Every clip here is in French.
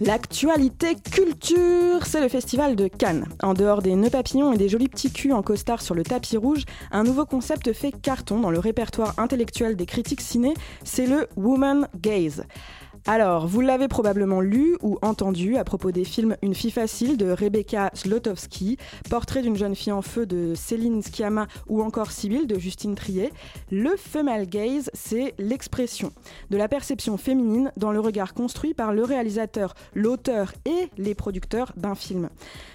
L'actualité culture, c'est le festival de Cannes. En dehors des nœuds papillons et des jolis petits culs en costard sur le tapis rouge, un nouveau concept fait carton dans le répertoire intellectuel des critiques ciné, c'est le Woman Gaze. Alors, vous l'avez probablement lu ou entendu à propos des films Une fille facile de Rebecca Slotowski, Portrait d'une jeune fille en feu de Céline Sciamma ou encore Sibylle de Justine Trier. Le female gaze, c'est l'expression de la perception féminine dans le regard construit par le réalisateur, l'auteur et les producteurs d'un film.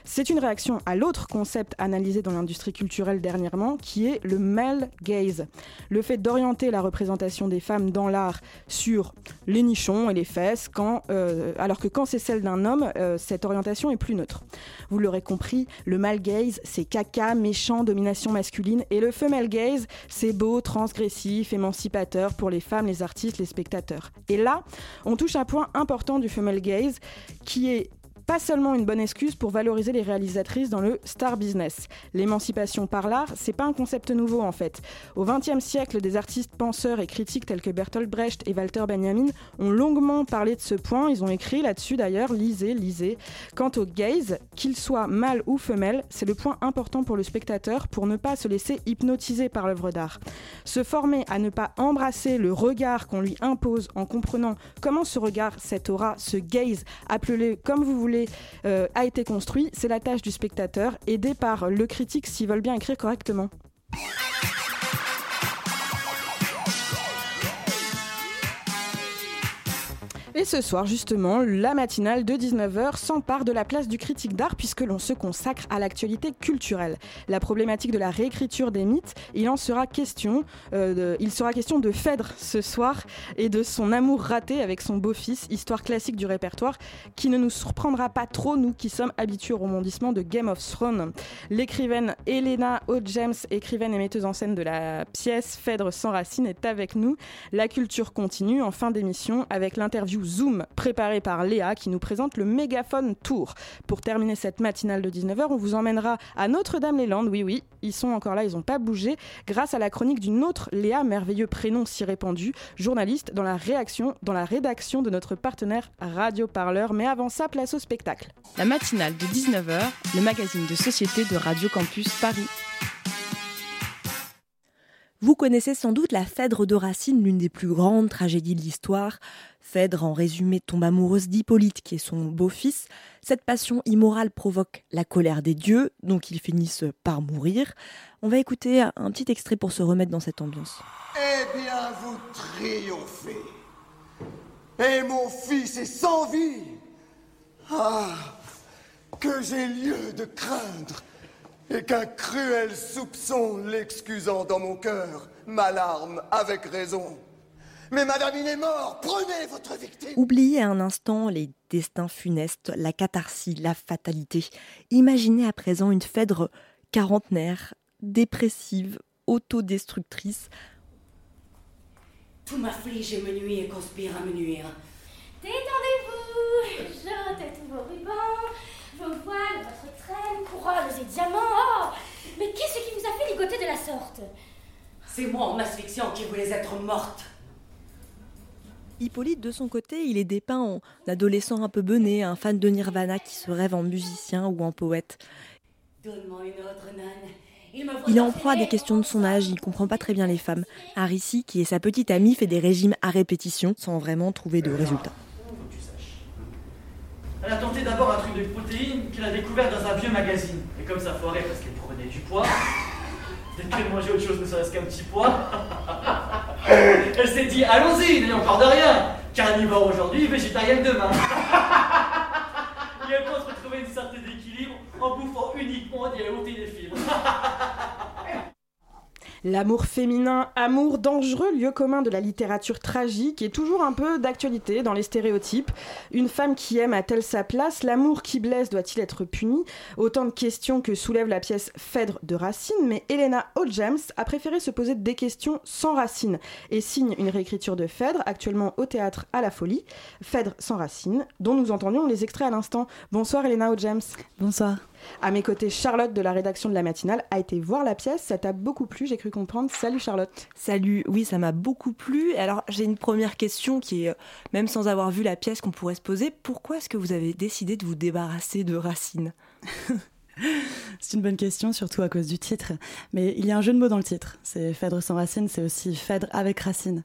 C'est une réaction à l'autre concept analysé dans l'industrie culturelle dernièrement, qui est le male gaze. Le fait d'orienter la représentation des femmes dans l'art sur les nichons et les fesses, euh, alors que quand c'est celle d'un homme, euh, cette orientation est plus neutre. Vous l'aurez compris, le male gaze, c'est caca, méchant, domination masculine, et le female gaze, c'est beau, transgressif, émancipateur pour les femmes, les artistes, les spectateurs. Et là, on touche un point important du female gaze, qui est pas seulement une bonne excuse pour valoriser les réalisatrices dans le star business. L'émancipation par l'art, c'est pas un concept nouveau en fait. Au XXe siècle, des artistes penseurs et critiques tels que Bertolt Brecht et Walter Benjamin ont longuement parlé de ce point. Ils ont écrit là-dessus d'ailleurs, lisez, lisez. Quant au gaze, qu'il soit mâle ou femelle, c'est le point important pour le spectateur pour ne pas se laisser hypnotiser par l'œuvre d'art. Se former à ne pas embrasser le regard qu'on lui impose en comprenant comment ce regard, cette aura, ce gaze, appelez-le comme vous voulez, euh, a été construit, c'est la tâche du spectateur, aidé par le critique s'ils veulent bien écrire correctement. Et ce soir, justement, la matinale de 19h s'empare de la place du critique d'art puisque l'on se consacre à l'actualité culturelle. La problématique de la réécriture des mythes, il en sera question, euh, de, il sera question de Phèdre ce soir et de son amour raté avec son beau-fils, histoire classique du répertoire, qui ne nous surprendra pas trop, nous qui sommes habitués au rebondissement de Game of Thrones. L'écrivaine Elena O. James, écrivaine et metteuse en scène de la pièce Phèdre sans racine, est avec nous. La culture continue en fin d'émission avec l'interview Zoom préparé par Léa qui nous présente le Mégaphone Tour. Pour terminer cette matinale de 19h, on vous emmènera à Notre-Dame-les-Landes. Oui, oui, ils sont encore là, ils n'ont pas bougé. Grâce à la chronique d'une autre Léa, merveilleux prénom si répandu, journaliste dans la, réaction, dans la rédaction de notre partenaire Radio Parleur. Mais avant ça, place au spectacle. La matinale de 19h, le magazine de société de Radio Campus Paris. Vous connaissez sans doute la Phèdre de Racine, l'une des plus grandes tragédies de l'histoire. Phèdre, en résumé, tombe amoureuse d'Hippolyte, qui est son beau-fils. Cette passion immorale provoque la colère des dieux, donc ils finissent par mourir. On va écouter un petit extrait pour se remettre dans cette ambiance. Eh bien, vous triomphez. Et mon fils est sans vie. Ah, que j'ai lieu de craindre et qu'un cruel soupçon l'excusant dans mon cœur m'alarme avec raison. Mais madame, il est mort Prenez votre victime Oubliez un instant les destins funestes, la catharsis, la fatalité. Imaginez à présent une Phèdre quarantenaire, dépressive, autodestructrice. Tout m'afflige et me nuit et conspire à me nuire. Détendez-vous Jetez tous vos rubans, vos voiles, votre et diamants. Oh Mais qu'est-ce qui vous a fait ligoter de la sorte? C'est moi en asphyxiant qui voulais être morte. Hippolyte, de son côté, il est dépeint en adolescent un peu bené, un fan de Nirvana qui se rêve en musicien ou en poète. Donne-moi une autre nonne. Il est en proie à des questions de son âge, il comprend pas très bien les femmes. Harissy, qui est sa petite amie, fait des régimes à répétition sans vraiment trouver de résultats. Elle a tenté d'abord un truc de protéines qu'il a découvert dans un vieux magazine. Et comme ça foirait parce qu'elle prenait du poids, dès qu'elle mangeait autre chose ne serait-ce qu'un petit poids, elle s'est dit allons-y, a encore de rien. Carnivore aujourd'hui, végétarienne demain. Et elle pense retrouver une certaine équilibre en bouffant uniquement des yaourts et des fibres. L'amour féminin, amour dangereux, lieu commun de la littérature tragique, est toujours un peu d'actualité dans les stéréotypes. Une femme qui aime a-t-elle sa place L'amour qui blesse doit-il être puni? Autant de questions que soulève la pièce Phèdre de Racine, mais Elena James a préféré se poser des questions sans Racine et signe une réécriture de Phèdre, actuellement au théâtre à la Folie, Phèdre sans Racine, dont nous entendions les extraits à l'instant. Bonsoir Elena James. Bonsoir. À mes côtés, Charlotte de la rédaction de la matinale a été voir la pièce. Ça t'a beaucoup plu, j'ai cru comprendre. Salut Charlotte. Salut, oui, ça m'a beaucoup plu. Alors j'ai une première question qui est, euh, même sans avoir vu la pièce, qu'on pourrait se poser. Pourquoi est-ce que vous avez décidé de vous débarrasser de Racine? C'est une bonne question, surtout à cause du titre. Mais il y a un jeu de mots dans le titre. C'est Phèdre sans Racine, c'est aussi Phèdre avec Racine.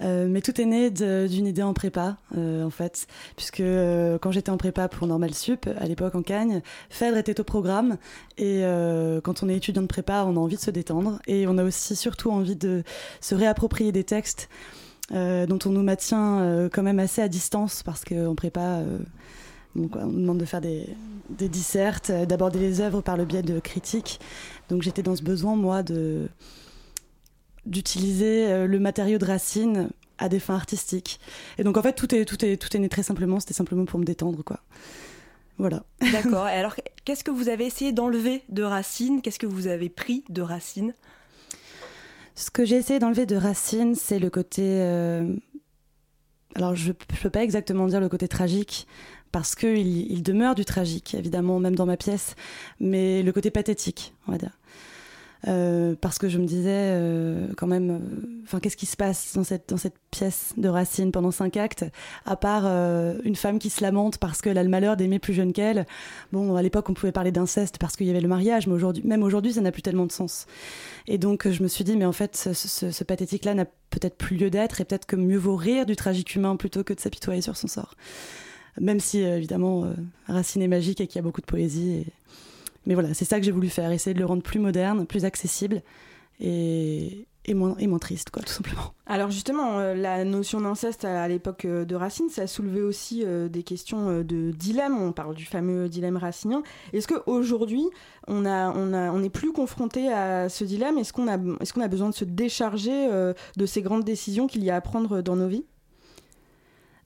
Euh, mais tout est né d'une idée en prépa, euh, en fait, puisque euh, quand j'étais en prépa pour Normal Sup, à l'époque en Cagne, Phèdre était au programme, et quand on est étudiant de prépa, on a envie de se détendre, et on a aussi surtout envie de se réapproprier des textes dont on nous maintient quand même assez à distance, parce qu'en prépa, on nous demande de faire des, des dissertes, d'aborder les œuvres par le biais de critiques. Donc j'étais dans ce besoin, moi, de d'utiliser euh, le matériau de Racine à des fins artistiques. Et donc en fait tout est tout est tout est né très simplement, c'était simplement pour me détendre quoi. Voilà. D'accord. Et alors qu'est-ce que vous avez essayé d'enlever de Racine? Qu'est-ce que vous avez pris de Racine? Ce que j'ai essayé d'enlever de Racine, c'est le côté euh, alors je ne peux pas exactement dire le côté tragique parce qu'il il demeure du tragique, évidemment, même dans ma pièce, mais le côté pathétique, on va dire. Euh, parce que je me disais euh, quand même, euh, enfin, qu'est-ce qui se passe dans cette, dans cette pièce de Racine pendant cinq actes, à part une femme qui se lamente parce qu'elle a le malheur d'aimer plus jeune qu'elle. Bon, à l'époque, on pouvait parler d'inceste parce qu'il y avait le mariage, mais aujourd'hui, même aujourd'hui, ça n'a plus tellement de sens. Et donc, je me suis dit, mais en fait, ce, ce pathétique-là n'a peut-être plus lieu d'être, et peut-être que mieux vaut rire du tragique humain plutôt que de s'apitoyer sur son sort. Même si, évidemment, Racine est magique et qu'il y a beaucoup de poésie. Mais voilà, c'est ça que j'ai voulu faire, essayer de le rendre plus moderne, plus accessible et, et, moins, et moins triste, quoi, tout simplement. Alors justement, euh, la notion d'inceste à, l'époque euh, de Racine, ça a soulevé aussi euh, des questions de dilemme. On parle du fameux dilemme racinien. Est-ce qu'aujourd'hui, on, a, on, a, on est plus confronté à ce dilemme? Est-ce qu'on a, est qu'on a besoin de se décharger de ces grandes décisions qu'il y a à prendre dans nos vies?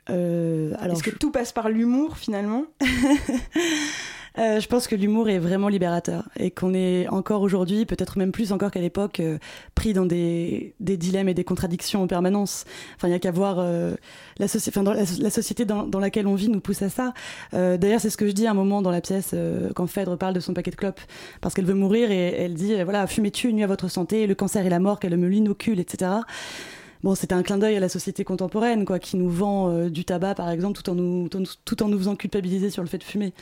Est-ce que tout passe par l'humour finalement? Euh, je pense que l'humour est vraiment libérateur et qu'on est encore aujourd'hui, peut-être même plus encore qu'à l'époque, euh, pris dans des, des, dilemmes et des contradictions en permanence. Enfin, il n'y a qu'à voir euh, la, dans la, société dans, laquelle on vit nous pousse à ça. D'ailleurs, c'est ce que je dis à un moment dans la pièce quand Phèdre parle de son paquet de clopes, parce qu'elle veut mourir et elle dit voilà, fumez-tu, nuit à votre santé, le cancer et la mort qu'elle me l'inocule, etc. Bon, c'était un clin d'œil à la société contemporaine, quoi, qui nous vend du tabac, par exemple, tout en nous, tout en nous faisant culpabiliser sur le fait de fumer.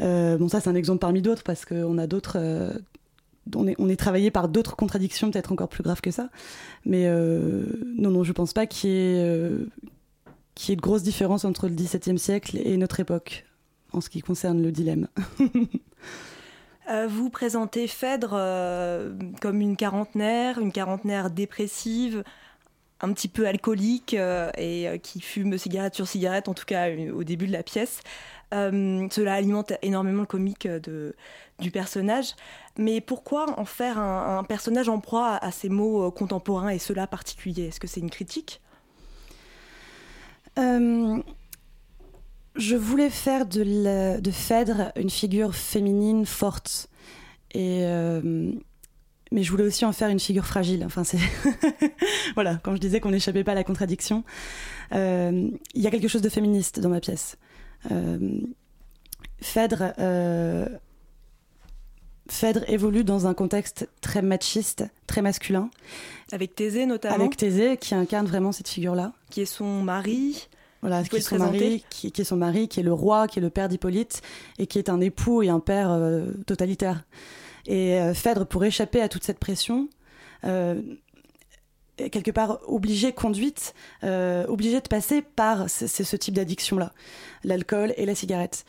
Euh, bon, ça, c'est un exemple parmi d'autres parce qu'on a d'autres. Euh, on, est, travaillé par d'autres contradictions, peut-être encore plus graves que ça. Mais euh, non, non, je pense pas qu'il y, ait, qu'il y ait de grosses différences entre le XVIIe siècle et notre époque en ce qui concerne le dilemme. vous présentez Phèdre comme une quarantenaire, une quarantenaire dépressive, un petit peu alcoolique et qui fume cigarette sur cigarette, en tout cas au début de la pièce. Euh, cela alimente énormément le comique de, du personnage. Mais pourquoi en faire un, personnage en proie à, ces mots euh, contemporains et cela particuliers? Est-ce que c'est une critique? Euh, Je voulais faire de, de, Phèdre une figure féminine forte. Et mais je voulais aussi en faire une figure fragile. Enfin, c'est voilà, quand je disais qu'on n'échappait pas à la contradiction, il y a quelque chose de féministe dans ma pièce. Euh, Phèdre, euh, Phèdre évolue dans un contexte très machiste, très masculin. Avec Thésée notamment. Avec Thésée, qui incarne vraiment cette figure-là. Qui est son mari. Voilà, qui est, son mari, qui, est son mari, qui est le roi, qui est le père d'Hippolyte, et qui est un époux et un père euh, totalitaire. Et Phèdre, pour échapper à toute cette pression, quelque part obligée, conduite, euh, obligée de passer par ce type d'addiction-là, l'alcool et la cigarette.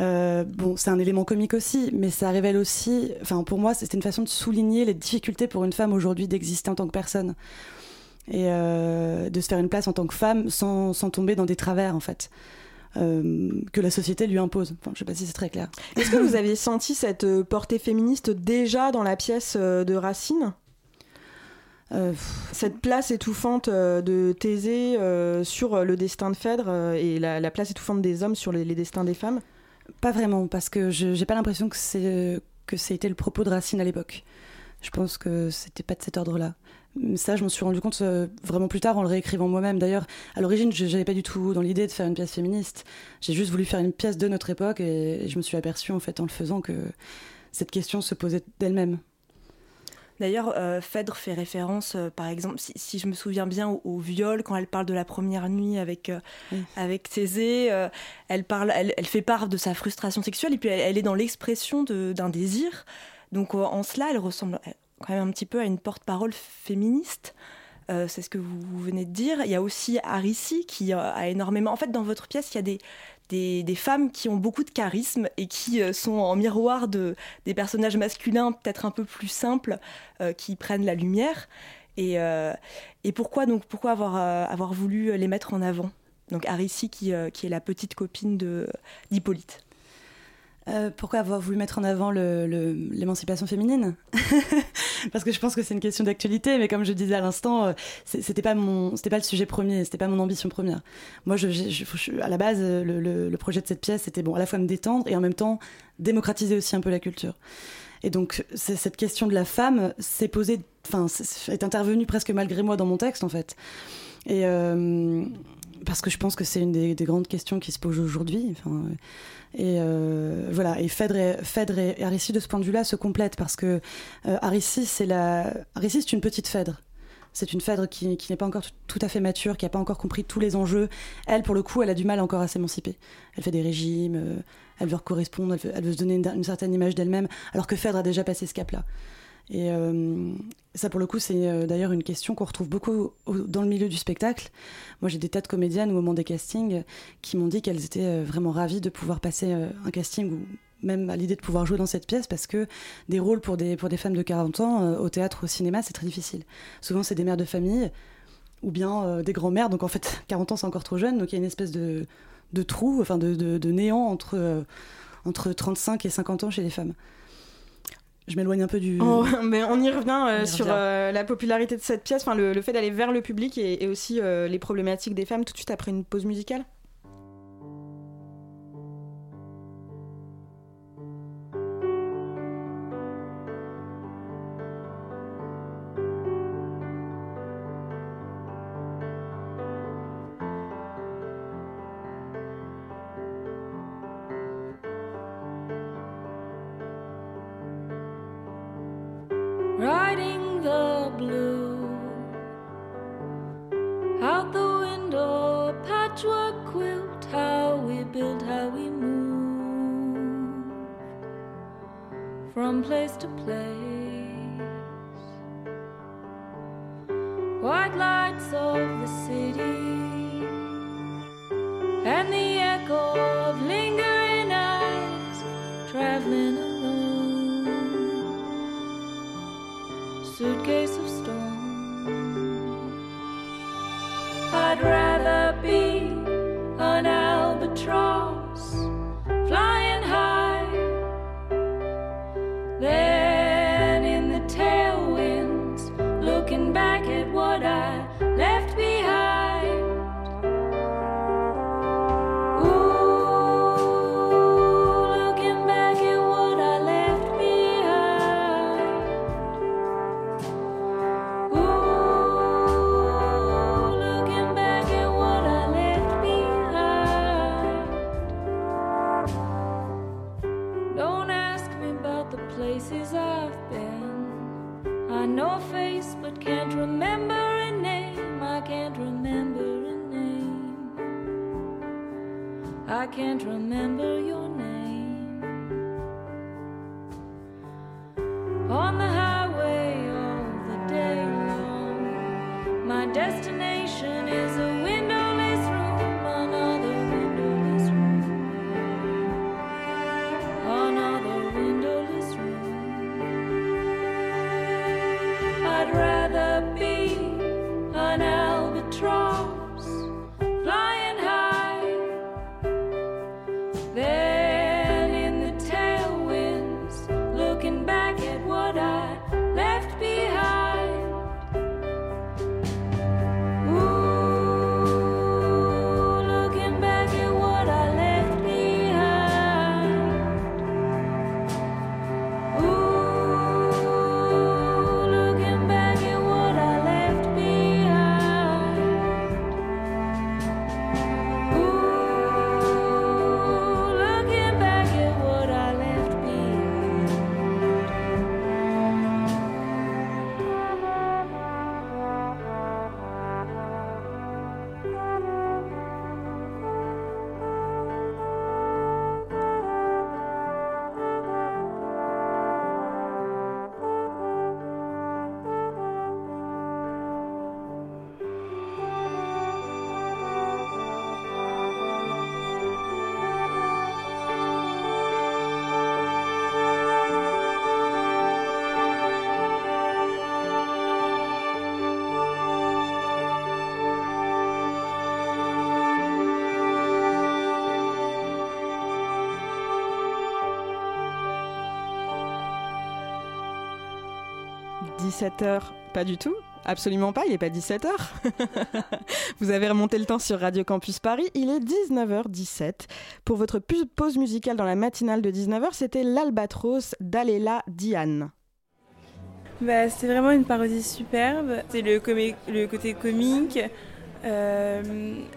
Euh, bon, c'est un élément comique aussi, mais ça révèle aussi, enfin pour moi, c'était une façon de souligner les difficultés pour une femme aujourd'hui d'exister en tant que personne et euh, de se faire une place en tant que femme sans, sans tomber dans des travers en fait. Que la société lui impose. Enfin, je sais pas si c'est très clair. Est-ce que vous aviez senti cette portée féministe déjà dans la pièce de Racine? Cette place étouffante de Thésée sur le destin de Phèdre et la, place étouffante des hommes sur les, destins des femmes? Pas vraiment, parce que je n'ai pas l'impression que c'est que c'était le propos de Racine à l'époque. Je pense que c'était pas de cet ordre-là. Ça, je m'en suis rendu compte euh, vraiment plus tard en le réécrivant moi-même. D'ailleurs, à l'origine, je n'avais pas du tout dans l'idée de faire une pièce féministe. J'ai juste voulu faire une pièce de notre époque et, je me suis aperçue en fait en le faisant que cette question se posait d'elle-même. D'ailleurs, euh, Phèdre fait référence, euh, par exemple, si, je me souviens bien, au, viol, quand elle parle de la première nuit avec, avec Thésée, elle, parle, elle, fait part de sa frustration sexuelle et puis elle, est dans l'expression d'un désir. Donc en cela, elle ressemble, quand même un petit peu à une porte-parole féministe. Euh, c'est ce que vous, venez de dire. Il y a aussi Arissi qui a énormément. En fait, dans votre pièce, il y a des, des, femmes qui ont beaucoup de charisme et qui euh, sont en miroir de, des personnages masculins peut-être un peu plus simples euh, qui prennent la lumière. Et, pourquoi donc pourquoi avoir, voulu les mettre en avant? Donc Arissi qui est la petite copine d'Hippolyte. Euh, pourquoi avoir voulu mettre en avant l'émancipation féminine Parce que je pense que c'est une question d'actualité, mais comme je disais à l'instant, euh, c'était pas mon, c'était pas le sujet premier, c'était pas mon ambition première. Moi, à la base, le, projet de cette pièce, c'était bon, à la fois me détendre et en même temps démocratiser aussi un peu la culture. Et donc, cette question de la femme s'est posée, enfin, est intervenue presque malgré moi dans mon texte, en fait. Et euh, parce que je pense que c'est une des, des, grandes questions qui se posent aujourd'hui. Et euh, voilà, et Phèdre et, Phèdre et Arissi, de ce point de vue-là, se complètent parce que euh, Arissi, c'est la... C'est une petite Phèdre. C'est une Phèdre qui, qui n'est pas encore tout à fait mature, qui n'a pas encore compris tous les enjeux. Elle, pour le coup, elle a du mal encore à s'émanciper. Elle fait des régimes, euh, elle veut correspondre, elle veut, se donner une certaine image d'elle-même, alors que Phèdre a déjà passé ce cap-là. Et euh, ça, pour le coup, c'est euh, d'ailleurs une question qu'on retrouve beaucoup dans le milieu du spectacle. Moi, j'ai des tas de comédiennes au moment des castings qui m'ont dit qu'elles étaient euh, vraiment ravies de pouvoir passer un casting ou même à l'idée de pouvoir jouer dans cette pièce parce que des rôles pour des, pour des femmes de 40 ans au théâtre, au cinéma, c'est très difficile. Souvent, c'est des mères de famille ou bien des grands-mères. Donc, en fait, 40 ans, c'est encore trop jeune. Donc, il y a une espèce de, de trou, enfin, de, de, de néant entre, entre 35 et 50 ans chez les femmes je m'éloigne un peu du. Oh, mais on y revient euh, sur euh, la popularité de cette pièce, enfin le, fait d'aller vers le public et, aussi euh, les problématiques des femmes tout de suite après une pause musicale. house. 17h, pas du tout. Absolument pas, il n'est pas 17h. Vous avez remonté le temps sur Radio Campus Paris, il est 19h17. Pour votre pause musicale dans la matinale de 19h, c'était l'Albatros d'Alela Diane. Bah, c'est vraiment une parodie superbe. C'est le, côté comique, euh,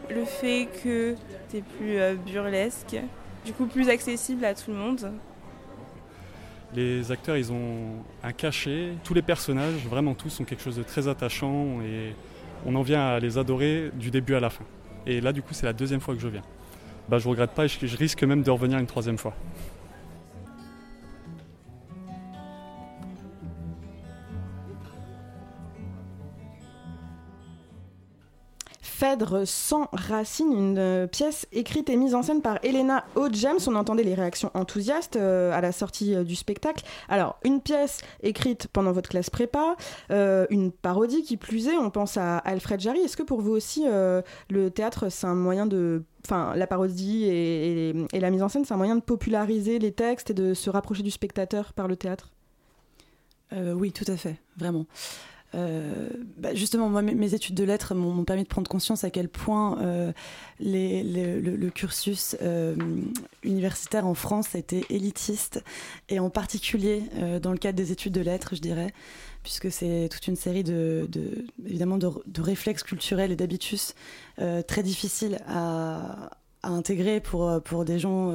le fait que c'est plus euh, burlesque, du coup plus accessible à tout le monde. Les acteurs, ils ont un cachet. Tous les personnages, vraiment tous, ont quelque chose de très attachant et on en vient à les adorer du début à la fin. Et là, du coup, c'est la deuxième fois que je viens. Bah, je regrette pas et je risque même de revenir une troisième fois. Phèdre sans racine, une euh, pièce écrite et mise en scène par Elena O'James. On entendait les réactions enthousiastes euh, à la sortie euh, du spectacle. Alors, une pièce écrite pendant votre classe prépa, une parodie qui plus est, on pense à Alfred Jarry. Est-ce que pour vous aussi, le théâtre, c'est un moyen de enfin la parodie et, la mise en scène, c'est un moyen de populariser les textes et de se rapprocher du spectateur par le théâtre? Oui, tout à fait, vraiment. Euh, bah, justement, moi, mes études de lettres m'ont permis de prendre conscience à quel point euh, le, cursus euh, universitaire en France a été élitiste, et en particulier dans le cadre des études de lettres, je dirais, puisque c'est toute une série de, évidemment de, réflexes culturels et d'habitus très difficiles à, intégrer pour, des gens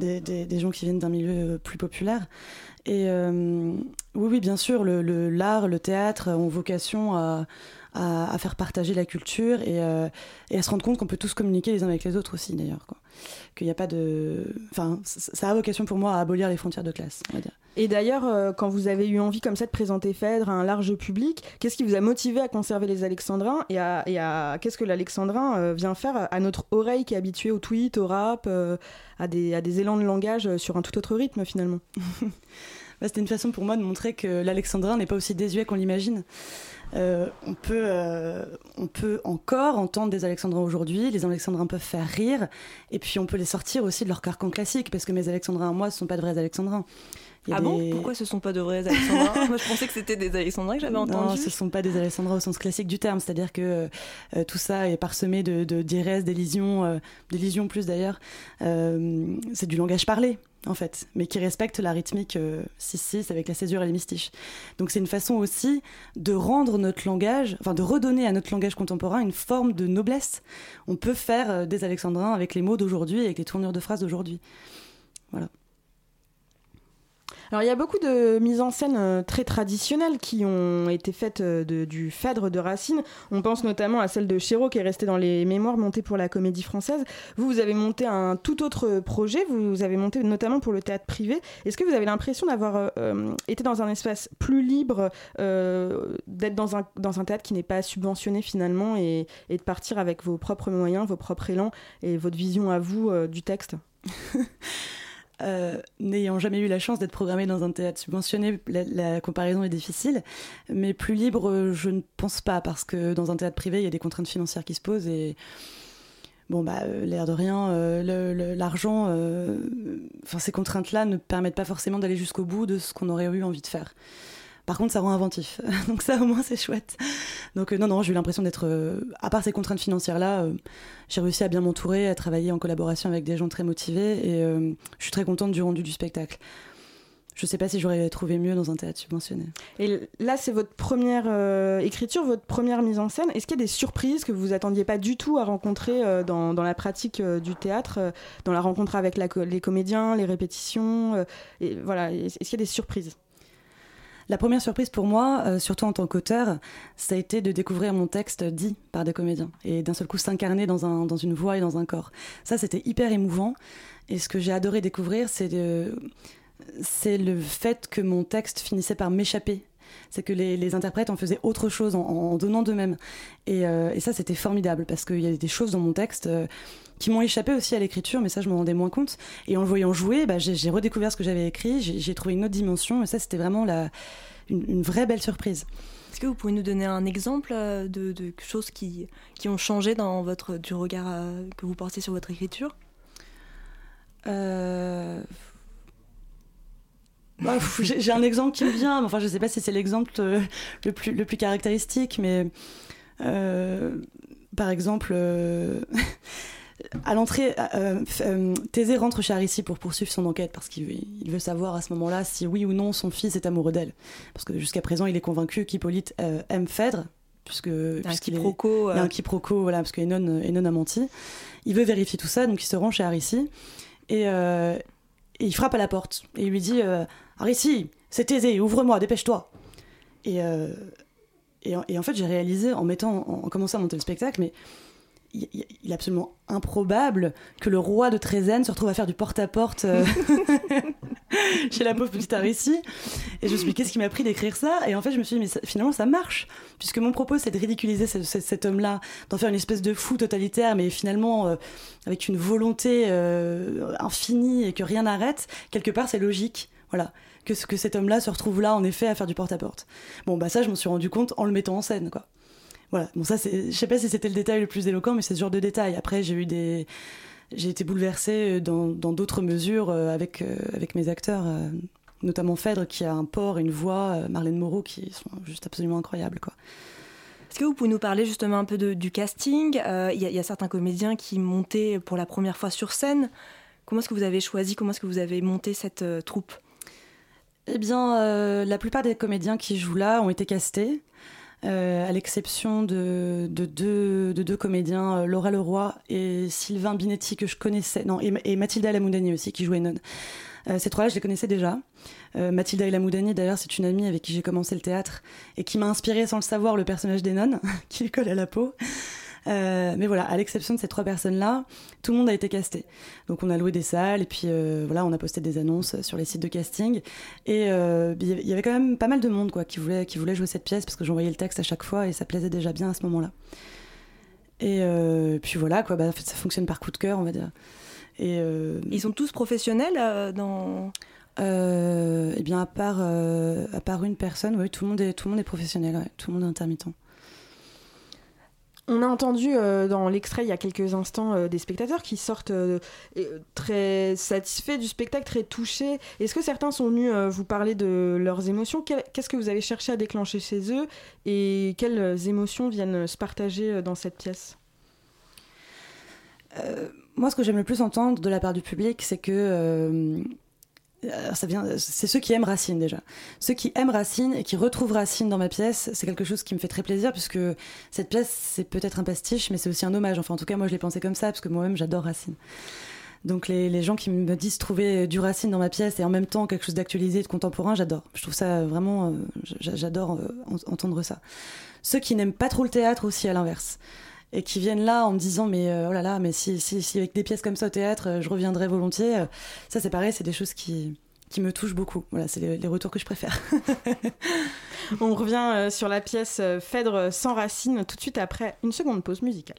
qui viennent d'un milieu plus populaire. Et euh, oui, oui, bien sûr, le, l'art, le, théâtre ont vocation à, à, faire partager la culture et, euh, et, à se rendre compte qu'on peut tous communiquer les uns avec les autres aussi, d'ailleurs. Qu'il n'y a pas de. Enfin, ça a vocation pour moi à abolir les frontières de classe, on va dire. Et d'ailleurs, euh, quand vous avez eu envie comme ça de présenter Phèdre à un large public, qu'est-ce qui vous a motivé à conserver les alexandrins et à, et à qu'est-ce que l'alexandrin vient faire à notre oreille qui est habituée au tweet, au rap, à, des, à des élans de langage sur un tout autre rythme finalement? Bah, c'était une façon pour moi de montrer que l'alexandrin n'est pas aussi désuet qu'on l'imagine. Euh, on, peut, euh, on peut encore entendre des alexandrins aujourd'hui, les alexandrins peuvent faire rire, et puis on peut les sortir aussi de leur carcan classique, parce que mes alexandrins à moi, ce ne sont pas de vrais alexandrins. Ah bon Pourquoi ce ne sont pas de vrais alexandrins? Moi je pensais que c'était des alexandrins que j'avais entendus. Non, ce ne sont pas des alexandrins au sens classique du terme, c'est-à-dire que euh, tout ça est parsemé de, de d'irès, d'élisions, d'élisions plus d'ailleurs. c'est du langage parlé en fait, mais qui respecte la rythmique 6-6 euh, avec la césure et les mystiches. Donc c'est une façon aussi de rendre notre langage, enfin de redonner à notre langage contemporain une forme de noblesse. On peut faire euh, des alexandrins avec les mots d'aujourd'hui, avec les tournures de phrases d'aujourd'hui. Voilà. Alors il y a beaucoup de mises en scène euh, très traditionnelles qui ont été faites euh, du Phèdre de Racine. On pense notamment à celle de Chéreau qui est restée dans les mémoires montées pour la comédie française. Vous, vous avez monté un tout autre projet, vous avez monté notamment pour le théâtre privé. Est-ce que vous avez l'impression d'avoir euh, été dans un espace plus libre, d'être dans un, dans un théâtre qui n'est pas subventionné finalement et, et, de partir avec vos propres moyens, vos propres élans et votre vision à vous du texte? Euh, n'ayant jamais eu la chance d'être programmée dans un théâtre subventionné, la, comparaison est difficile. Mais plus libre, je ne pense pas, parce que dans un théâtre privé, il y a des contraintes financières qui se posent et. Bon, bah, euh, l'air de rien, euh, l'argent, enfin, ces contraintes-là ne permettent pas forcément d'aller jusqu'au bout de ce qu'on aurait eu envie de faire. Par contre, ça rend inventif. Donc ça, au moins, c'est chouette. Donc euh, non, non, j'ai eu l'impression d'être, euh, à part ces contraintes financières-là, euh, j'ai réussi à bien m'entourer, à travailler en collaboration avec des gens très motivés, et je suis très contente du rendu du spectacle. Je ne sais pas si j'aurais trouvé mieux dans un théâtre subventionné. Et là, c'est votre première écriture, votre première mise en scène. Est-ce qu'il y a des surprises que vous attendiez pas du tout à rencontrer dans, dans, la pratique du théâtre, dans la rencontre avec les comédiens, les répétitions et voilà, Est-ce qu'il y a des surprises? La première surprise pour moi, euh, surtout en tant qu'auteur, ça a été de découvrir mon texte dit par des comédiens et d'un seul coup s'incarner dans, un, dans une voix et dans un corps. Ça, c'était hyper émouvant. Et ce que j'ai adoré découvrir, c'est c'est le fait que mon texte finissait par m'échapper c'est que les, interprètes en faisaient autre chose en, donnant d'eux-mêmes. Euh, et, ça, c'était formidable parce qu'il y a des choses dans mon texte euh, qui m'ont échappé aussi à l'écriture, mais ça, je m'en rendais moins compte. Et en le voyant jouer, bah, j'ai redécouvert ce que j'avais écrit, j'ai trouvé une autre dimension, et ça, c'était vraiment la, une, vraie belle surprise. Est-ce que vous pouvez nous donner un exemple euh, de, choses qui, qui ont changé dans votre, du regard que vous portez sur votre écriture? Bah, j'ai un exemple qui me vient, mais enfin, je sais pas si c'est l'exemple euh, le, plus, le plus caractéristique, mais euh, par exemple, euh, à l'entrée, Thésée rentre chez Arissi pour poursuivre son enquête parce qu'il veut savoir à ce moment-là si oui ou non son fils est amoureux d'elle. Parce que jusqu'à présent, il est convaincu qu'Hippolyte aime Phèdre, puisque un quiproquo, il y a un quiproquo, voilà, parce que Enon, a menti. Il veut vérifier tout ça, donc il se rend chez Arissi et, et il frappe à la porte et il lui dit ici, c'est aisé, ouvre-moi, dépêche-toi. Et, euh, et, en fait, j'ai réalisé en mettant, en, commençant à monter le spectacle, mais il, est absolument improbable que le roi de Trézène se retrouve à faire du porte-à-porte euh, chez la pauvre petite Arissi. Et je me suis dit, qu'est-ce qui m'a pris d'écrire ça? Et en fait, je me suis dit, mais finalement, ça marche. Puisque mon propos, c'est de ridiculiser cet homme-là, d'en faire une espèce de fou totalitaire, mais finalement, euh, avec une volonté infinie et que rien n'arrête. Quelque part, c'est logique. Voilà que, que cet homme-là se retrouve là, en effet, à faire du porte-à-porte. Bon, bah ça, je m'en suis rendu compte en le mettant en scène, quoi. Voilà. Bon, ça, je sais pas si c'était le détail le plus éloquent, mais c'est ce genre de détail. Après, j'ai eu des, j'ai été bouleversée dans, d'autres mesures euh, avec, euh, avec mes acteurs, euh, notamment Phèdre, qui a un port, une voix, Marlène Moreau, qui sont juste absolument incroyables, quoi. Est-ce que vous pouvez nous parler justement un peu du casting? Il y, y, a certains comédiens qui montaient pour la première fois sur scène. Comment est-ce que vous avez choisi? Comment est-ce que vous avez monté cette troupe? Eh bien, euh, la plupart des comédiens qui jouent là ont été castés, euh, à l'exception de, deux, comédiens, euh, Laura Leroy et Sylvain Binetti, que je connaissais, non, et, et Mathilda Lamoudani aussi, qui jouait Non. ces trois-là, je les connaissais déjà. Mathilda Lamoudani, d'ailleurs, c'est une amie avec qui j'ai commencé le théâtre et qui m'a inspiré sans le savoir le personnage des nonnes, qui lui colle à la peau. Euh, mais voilà, à l'exception de ces trois personnes-là, tout le monde a été casté. Donc on a loué des salles et puis euh, voilà, on a posté des annonces sur les sites de casting. Et euh, il y avait quand même pas mal de monde quoi, qui, voulait, qui voulait jouer cette pièce parce que j'envoyais le texte à chaque fois et ça plaisait déjà bien à ce moment-là. Et puis voilà, quoi, bah, ça fonctionne par coup de cœur, on va dire. Et Ils sont tous professionnels dans. eh bien, à part, à part une personne, oui, tout le monde est, tout le monde est professionnel, tout le monde est intermittent. On a entendu euh, dans l'extrait il y a quelques instants euh, des spectateurs qui sortent euh, très satisfaits du spectacle, très touchés. Est-ce que certains sont venus vous parler de leurs émotions? Qu'est-ce que vous avez cherché à déclencher chez eux? Et quelles émotions viennent se partager dans cette pièce? Moi, ce que j'aime le plus entendre de la part du public, c'est que ça vient, c'est ceux qui aiment Racine déjà. Ceux qui aiment Racine et qui retrouvent Racine dans ma pièce, c'est quelque chose qui me fait très plaisir puisque cette pièce c'est peut-être un pastiche, mais c'est aussi un hommage. Enfin, en tout cas, moi je l'ai pensé comme ça parce que moi-même j'adore Racine. Donc les, les, gens qui me disent trouver du Racine dans ma pièce et en même temps quelque chose d'actualisé, de contemporain, j'adore. Je trouve ça vraiment, euh, j'adore euh, entendre ça. Ceux qui n'aiment pas trop le théâtre aussi à l'inverse et qui viennent là en me disant mais euh, oh là là mais si, si, si, avec des pièces comme ça au théâtre euh, je reviendrai volontiers euh, ça c'est pareil c'est des choses qui qui me touchent beaucoup. Voilà c'est les, retours que je préfère. On revient sur la pièce Phèdre sans racines tout de suite après une seconde pause musicale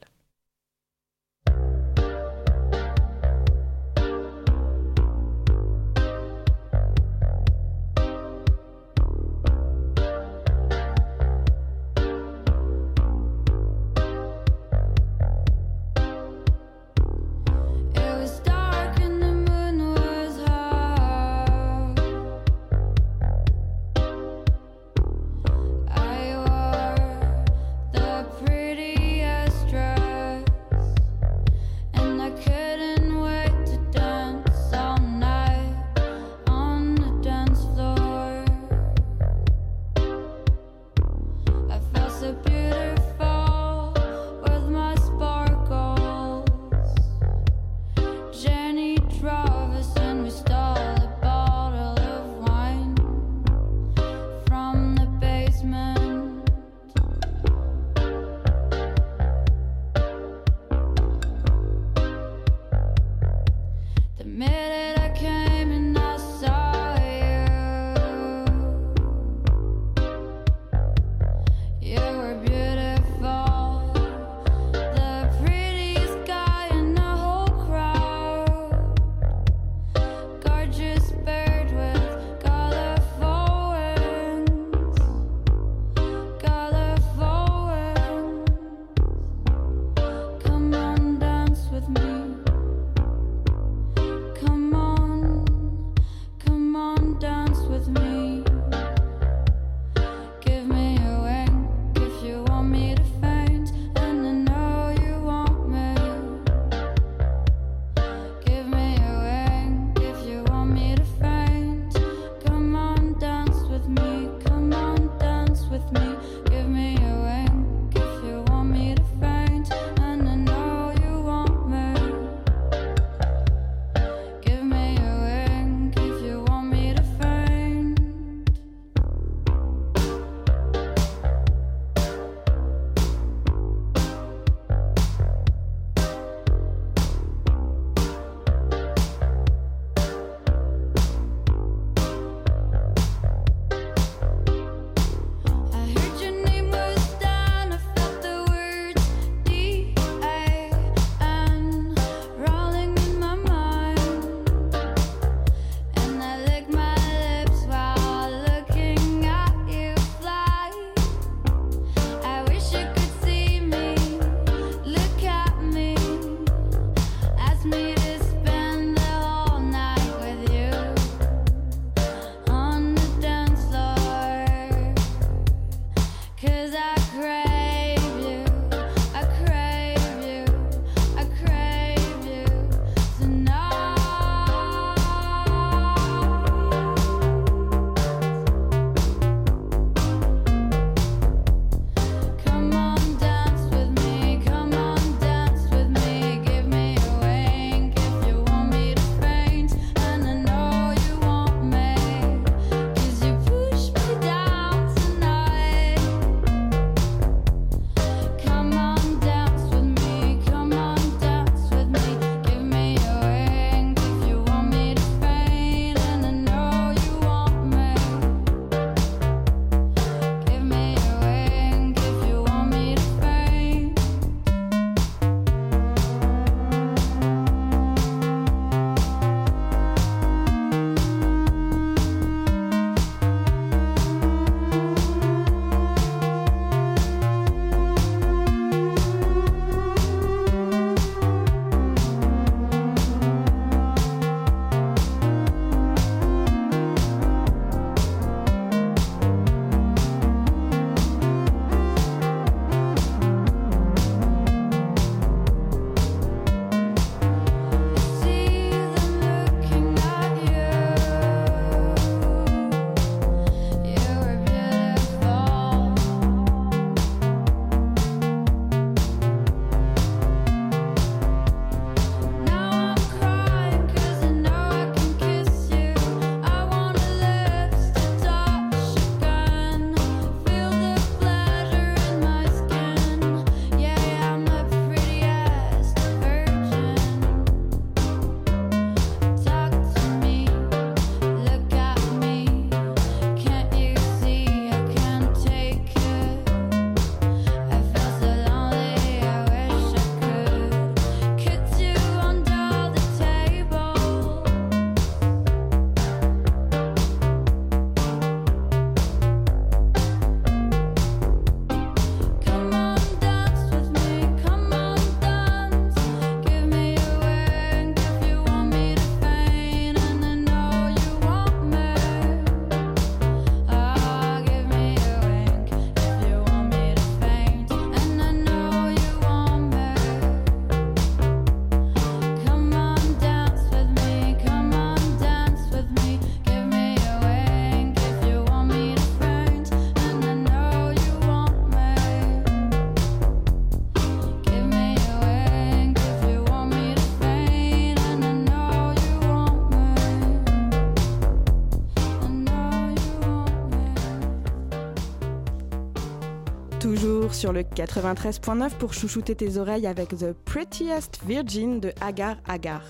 retour sur le 93.9 pour chouchouter tes oreilles avec The Prettiest Virgin de Agar Agar.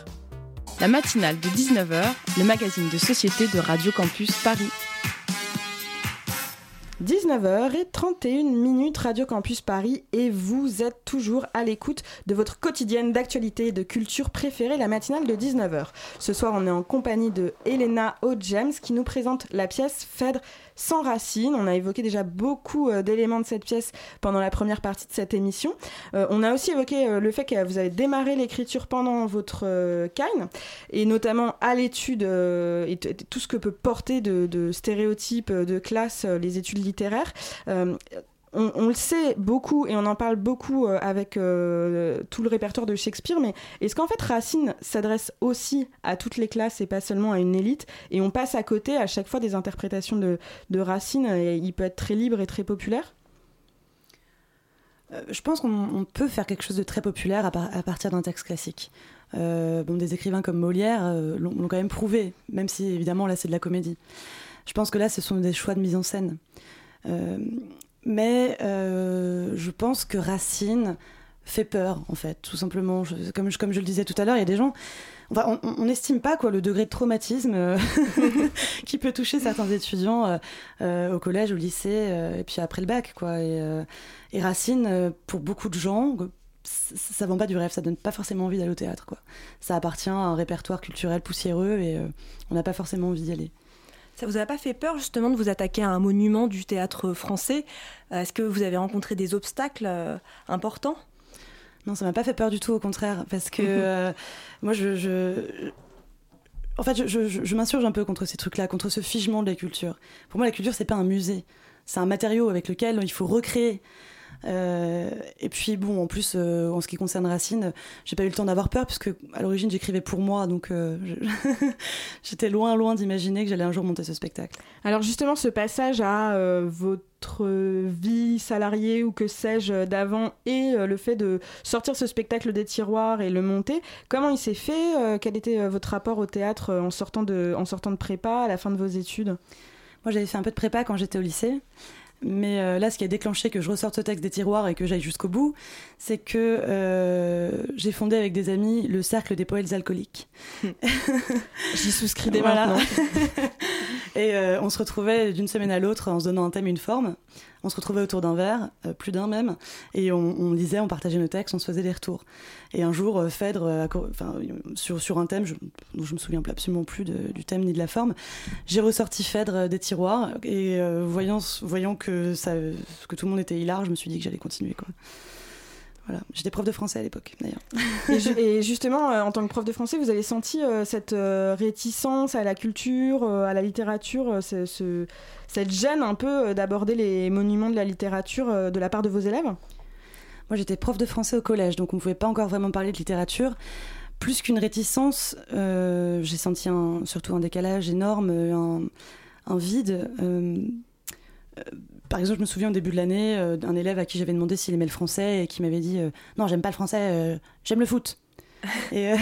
La matinale de 19h, le magazine de société de Radio Campus Paris. 19h31 minutes Radio Campus Paris et vous êtes toujours à l'écoute de votre quotidienne d'actualité et de culture préférée, la matinale de 19h. Ce soir, on est en compagnie de Elena O'James qui nous présente la pièce Phèdre sans racines. On a évoqué déjà beaucoup euh, d'éléments de cette pièce pendant la première partie de cette émission. Euh, on a aussi évoqué euh, le fait que vous avez démarré l'écriture pendant votre CAIN, et notamment à l'étude et tout ce que peut porter de, de stéréotypes de classe les études littéraires on, le sait beaucoup et on en parle beaucoup euh, avec euh, tout le répertoire de Shakespeare, mais est-ce qu'en fait Racine s'adresse aussi à toutes les classes et pas seulement à une élite? Et on passe à côté à chaque fois des interprétations de, Racine et il peut être très libre et très populaire? Euh, je pense qu'on peut faire quelque chose de très populaire à, partir d'un texte classique. bon, des écrivains comme Molière l'ont quand même prouvé, même si évidemment là c'est de la comédie. Je pense que là ce sont des choix de mise en scène. Mais euh, je pense que Racine fait peur, en fait, tout simplement. comme, je, comme je le disais tout à l'heure, il y a des gens. on n'estime pas quoi, le degré de traumatisme euh, qui peut toucher certains étudiants euh, au collège, au lycée, et puis après le bac. Quoi. Et, et Racine, pour beaucoup de gens, ça vend pas du rêve, ça donne pas forcément envie d'aller au théâtre. Quoi. Ça appartient à un répertoire culturel poussiéreux et on n'a pas forcément envie d'y aller. Ça vous a pas fait peur justement de vous attaquer à un monument du théâtre français? Euh, Est-ce que vous avez rencontré des obstacles euh, importants? Non, ça m'a pas fait peur du tout, au contraire, parce que euh, moi, je, en fait, je, m'insurge un peu contre ces trucs-là, contre ce figement de la culture. Pour moi, la culture, c'est pas un musée, c'est un matériau avec lequel il faut recréer. Et puis bon, en plus, en ce qui concerne Racine, j'ai pas eu le temps d'avoir peur puisque à l'origine j'écrivais pour moi, donc j'étais loin, loin d'imaginer que j'allais un jour monter ce spectacle. Alors justement, ce passage à votre vie salariée ou que sais-je d'avant et le fait de sortir ce spectacle des tiroirs et le monter, comment il s'est fait Quel était votre rapport au théâtre en sortant de, en sortant de prépa à la fin de vos études? Moi, j'avais fait un peu de prépa quand j'étais au lycée. Mais euh, là, ce qui a déclenché que je ressorte ce texte des tiroirs et que j'aille jusqu'au bout, c'est que euh, j'ai fondé avec des amis le Cercle des poètes alcooliques. J'y souscris dès maintenant. et euh, on se retrouvait d'une semaine à l'autre en se donnant un thème, une forme. On se retrouvait autour d'un verre, plus d'un même, et on, lisait, on partageait nos textes, on se faisait des retours. Et un jour, Phèdre, sur, sur un thème, dont je me souviens absolument plus du thème ni de la forme, j'ai ressorti Phèdre des tiroirs, et voyant, voyant que que, tout le monde était hilar, je me suis dit que j'allais continuer. Quoi. Voilà. J'étais prof de français à l'époque, d'ailleurs. et, justement, euh, en tant que prof de français, vous avez senti euh, cette euh, réticence à la culture, à la littérature, ce, cette gêne un peu d'aborder les monuments de la littérature de la part de vos élèves? Moi, j'étais prof de français au collège, donc on ne pouvait pas encore vraiment parler de littérature. Plus qu'une réticence, j'ai senti un, surtout un décalage énorme, un, un vide par exemple, je me souviens au début de l'année euh, d'un élève à qui j'avais demandé s'il aimait le français et qui m'avait dit euh, Non, j'aime pas le français, euh, j'aime le foot. et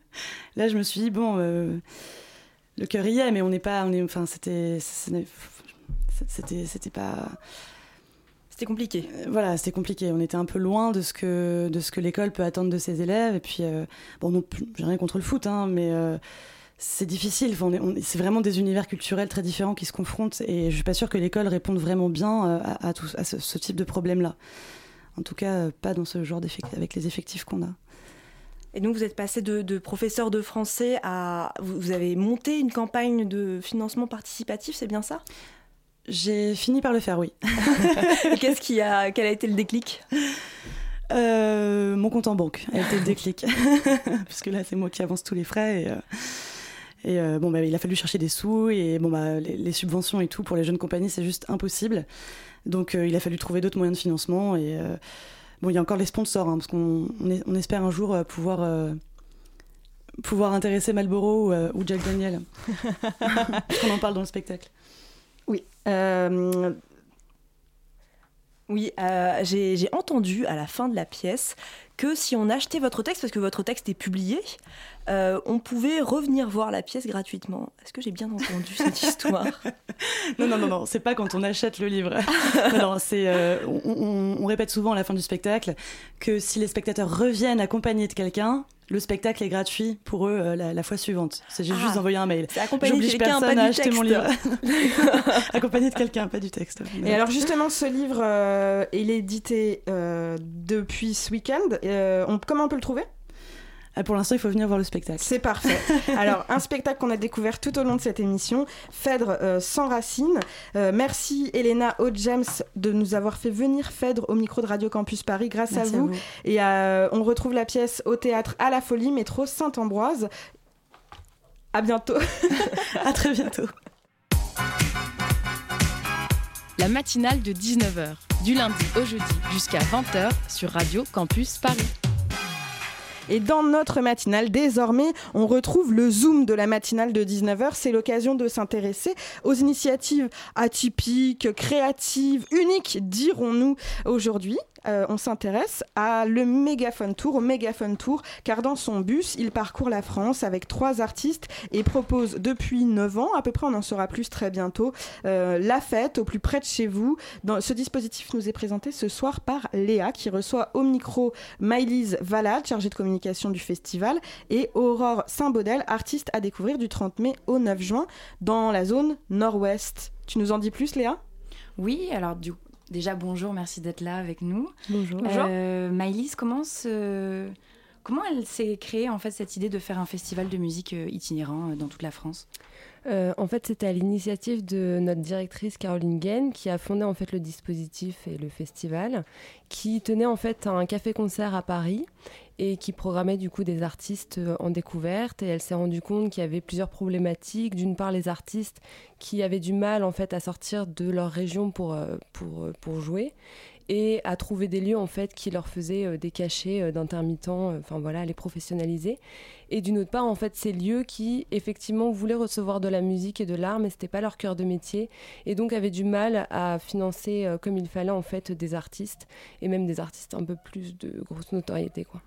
là, je me suis dit Bon, le cœur y est, mais on n'est pas. On est, enfin, c'était. C'était, c'était pas. C'était compliqué. voilà, c'était compliqué. On était un peu loin de ce que, de ce que l'école peut attendre de ses élèves. Et puis, bon, non, j'ai rien contre le foot, hein, mais c'est difficile. c'est vraiment des univers culturels très différents qui se confrontent et je suis pas sûre que l'école réponde vraiment bien euh, à, tout, à ce, type de problème-là. En tout cas, euh, pas dans ce genre d'effectifs, avec les effectifs qu'on a. Et donc, vous êtes passé de, professeur de français à. Vous avez monté une campagne de financement participatif, c'est bien ça? J'ai fini par le faire, oui. qu'est-ce qui a. Quel a été le déclic? Euh, mon compte en banque a été le déclic. Puisque là, c'est moi qui avance tous les frais. Et, et euh, bon, bah, il a fallu chercher des sous et bon, bah, les, subventions et tout pour les jeunes compagnies, c'est juste impossible. Donc euh, il a fallu trouver d'autres moyens de financement. Et euh, bon, il y a encore les sponsors, hein, parce qu'on on, espère un jour pouvoir pouvoir intéresser Marlboro ou, Jack Daniel. On en parle dans le spectacle. Oui. Oui, j'ai entendu à la fin de la pièce que si on achetait votre texte, parce que votre texte est publié, euh, on pouvait revenir voir la pièce gratuitement. Est-ce que j'ai bien entendu cette histoire? Non, non, non, non, c'est pas quand on achète le livre. non, c'est, euh, on, on, répète souvent à la fin du spectacle que si les spectateurs reviennent accompagnés de quelqu'un, le spectacle est gratuit pour eux euh, la, fois suivante. C'est juste ah, d'envoyer un mail. J'oblige personne à acheter mon livre. accompagné de quelqu'un, pas du texte. Et alors justement, ce livre, euh, il est édité euh, depuis ce week-end. comment on peut le trouver? Pour l'instant, il faut venir voir le spectacle. C'est parfait. Alors, un spectacle qu'on a découvert tout au long de cette émission, Phèdre euh, sans racines. Euh, merci Elena James de nous avoir fait venir Phèdre au micro de Radio Campus Paris grâce à vous. Et euh, on retrouve la pièce au théâtre à la Folie, métro Saint-Ambroise. À bientôt. à très bientôt. La matinale de 19h, du lundi au jeudi jusqu'à 20h sur Radio Campus Paris. Et dans notre matinale, désormais, on retrouve le Zoom de la matinale de 19h. C'est l'occasion de s'intéresser aux initiatives atypiques, créatives, uniques, dirons-nous aujourd'hui. Euh, on s'intéresse à le Mégaphone Tour, au Mégaphone Tour, car dans son bus, il parcourt la France avec trois artistes et propose depuis 9 ans, à peu près on en saura plus très bientôt, euh, la fête au plus près de chez vous. Dans, ce dispositif nous est présenté ce soir par Léa, qui reçoit au micro Maïlise Valade, chargée de communication du festival, et Aurore Saint-Baudel, artiste à découvrir du 30 mai au 9 juin dans la zone nord-ouest. Tu nous en dis plus, Léa? Oui, alors du, Déjà, bonjour, merci d'être là avec nous. Bonjour. Euh, Maëlys, comment, comment elle s'est créée en fait cette idée de faire un festival de musique euh, itinérant euh, dans toute la France? Euh, en fait, c'était à l'initiative de notre directrice Caroline Gaine qui a fondé en fait le dispositif et le festival, qui tenait en fait un café-concert à Paris et qui programmait du coup des artistes euh, en découverte. Et elle s'est rendue compte qu'il y avait plusieurs problématiques. D'une part les artistes qui avaient du mal en fait à sortir de leur région pour euh, pour, pour jouer et à trouver des lieux en fait qui leur faisaient des cachets d'intermittents enfin voilà les professionnaliser. Et d'une autre part en fait ces lieux qui effectivement voulaient recevoir de la musique et de l'art mais c'était pas leur cœur de métier et donc avaient du mal à financer comme il fallait en fait des artistes et même des artistes un peu plus de grosse notoriété quoi.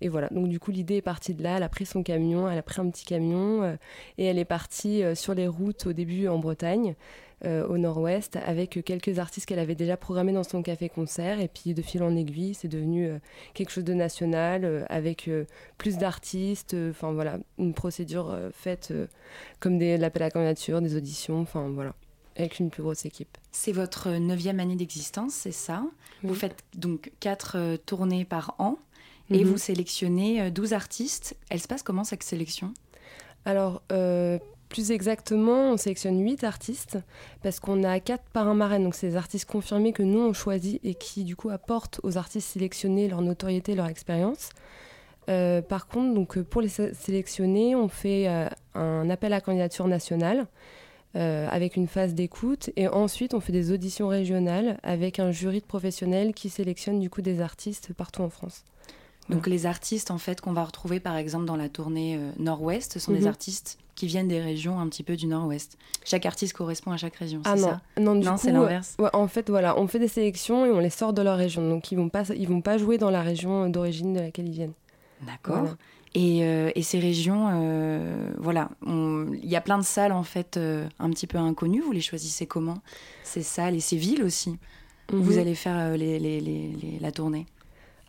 Et voilà, donc du coup l'idée est partie de là, elle a pris son camion, elle a pris un petit camion euh, et elle est partie euh, sur les routes au début en Bretagne, euh, au nord-ouest, avec quelques artistes qu'elle avait déjà programmés dans son café-concert et puis de fil en aiguille c'est devenu quelque chose de national avec plus d'artistes, enfin voilà, une procédure faite comme des l'appel à candidature, des auditions, enfin voilà avec une plus grosse équipe. C'est votre neuvième année d'existence, c'est ça? Vous faites donc quatre tournées par an et vous mhm. sélectionnez 12 euh, artistes. Elle se passe comment cette sélection? Alors, euh, plus exactement, on sélectionne 8 artistes parce qu'on a 4 parrains marraines, donc c'est des artistes confirmés que nous on choisit et qui du coup apportent aux artistes sélectionnés leur notoriété, leur expérience. Euh, par contre, donc, pour les sélectionner, on fait un appel à candidature nationale avec une phase d'écoute et ensuite on fait des auditions régionales avec un jury de professionnels qui sélectionne du coup des artistes partout en France. Donc les artistes en fait qu'on va retrouver par exemple dans la tournée euh, Nord-Ouest, sont des mhm. artistes qui viennent des régions un petit peu du Nord-Ouest. Chaque artiste correspond à chaque région, ah c'est non. ça? Non, non c'est l'inverse. en fait, voilà, on fait des sélections et on les sort de leur région. Donc ils vont pas, ils vont pas jouer dans la région d'origine de laquelle ils viennent. D'accord. Et, euh, et, ces régions, euh, voilà, il y a plein de salles en fait un petit peu inconnues. Vous les choisissez comment? Ces salles et ces villes aussi. Où vous allez faire les, les, les, la tournée?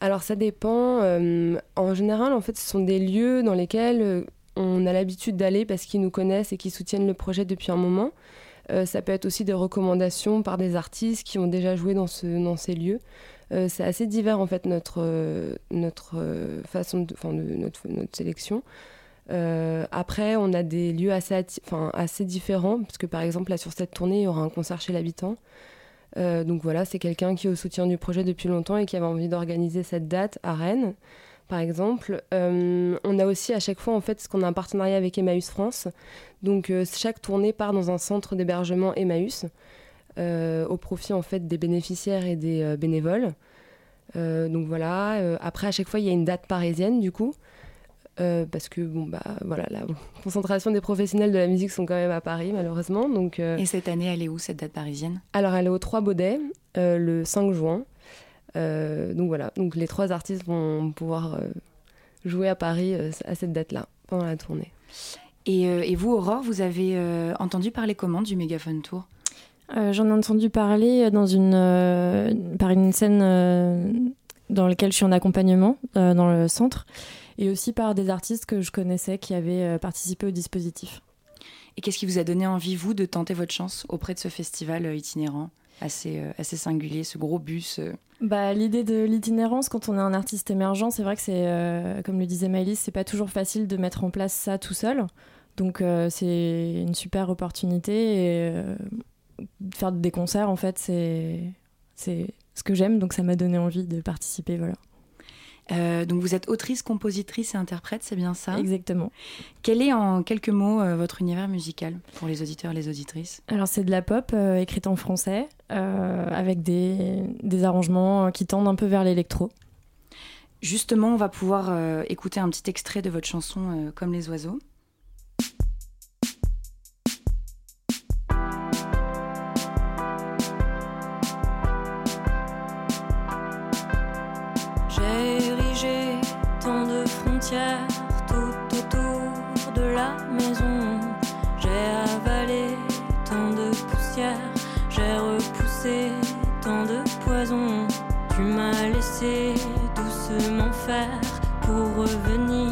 Alors ça dépend. Euh, en général, en fait, ce sont des lieux dans lesquels euh, on a l'habitude d'aller parce qu'ils nous connaissent et qu'ils soutiennent le projet depuis un moment. Euh, ça peut être aussi des recommandations par des artistes qui ont déjà joué dans, ce, ces lieux. c'est assez divers en fait notre, notre façon de, notre, notre sélection. après, on a des lieux assez, assez différents, parce que par exemple, là sur cette tournée, il y aura un concert chez l'habitant. Euh, donc voilà, c'est quelqu'un qui est au soutien du projet depuis longtemps et qui avait envie d'organiser cette date à Rennes, par exemple. Euh, on a aussi à chaque fois en fait ce qu'on a un partenariat avec Emmaüs France. Donc euh, chaque tournée part dans un centre d'hébergement Emmaüs au profit en fait des bénéficiaires et des bénévoles. donc voilà. après à chaque fois il y a une date parisienne du coup. Euh, parce que bon bah voilà la concentration des professionnels de la musique sont quand même à Paris malheureusement donc euh, et cette année elle est où cette date parisienne? alors elle est au 3 Baudet euh, le 5 juin donc voilà donc les trois artistes vont pouvoir jouer à Paris à cette date-là, pendant la tournée. Et, vous, Aurore, vous avez entendu parler comment du Megaphone Tour? J'en ai entendu parler dans une, par une scène dans laquelle je suis en accompagnement dans le centre et aussi par des artistes que je connaissais qui avaient participé au dispositif. Et qu'est-ce qui vous a donné envie, vous, de tenter votre chance auprès de ce festival euh, itinérant? Assez, euh, assez singulier, ce gros bus euh bah, L'idée de l'itinérance, quand on est un artiste émergent, c'est vrai que c'est, comme le disait Maëlys, c'est pas toujours facile de mettre en place ça tout seul. Donc c'est une super opportunité faire des concerts, en fait, c'est, c'est ce que j'aime, donc ça m'a donné envie de participer. Voilà. Euh, donc vous êtes autrice, compositrice et interprète, c'est bien ça? Exactement. Quel est en quelques mots euh, votre univers musical pour les auditeurs et les auditrices? Alors c'est de la pop euh, écrite en français avec des, des, arrangements qui tendent un peu vers l'électro. Justement, on va pouvoir écouter un petit extrait de votre chanson Comme les oiseaux. Tout autour de la maison. J'ai avalé tant de poussière, j'ai repoussé tant de poison. Tu m'as laissé doucement faire pour revenir